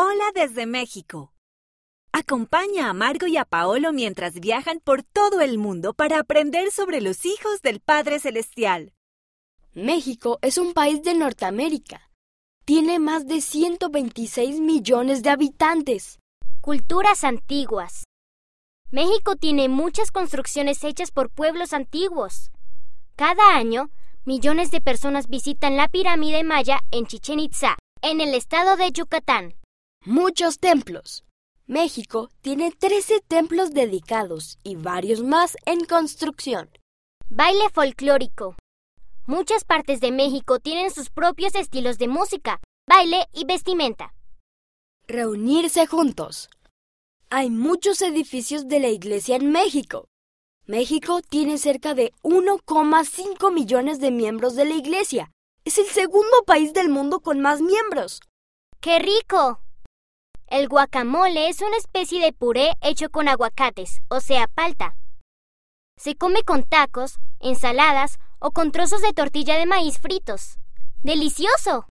Hola desde México. Acompaña a Margo y a Paolo mientras viajan por todo el mundo para aprender sobre los hijos del Padre Celestial. México es un país de Norteamérica. Tiene más de 126 millones de habitantes. Culturas antiguas. México tiene muchas construcciones hechas por pueblos antiguos. Cada año, millones de personas visitan la pirámide maya en Chichen Itza, en el estado de Yucatán. Muchos templos. México tiene 13 templos dedicados y varios más en construcción. Baile folclórico. Muchas partes de México tienen sus propios estilos de música, baile y vestimenta. Reunirse juntos. Hay muchos edificios de la iglesia en México. México tiene cerca de 1,5 millones de miembros de la iglesia. Es el segundo país del mundo con más miembros. ¡Qué rico! El guacamole es una especie de puré hecho con aguacates, o sea, palta. Se come con tacos, ensaladas o con trozos de tortilla de maíz fritos. ¡Delicioso!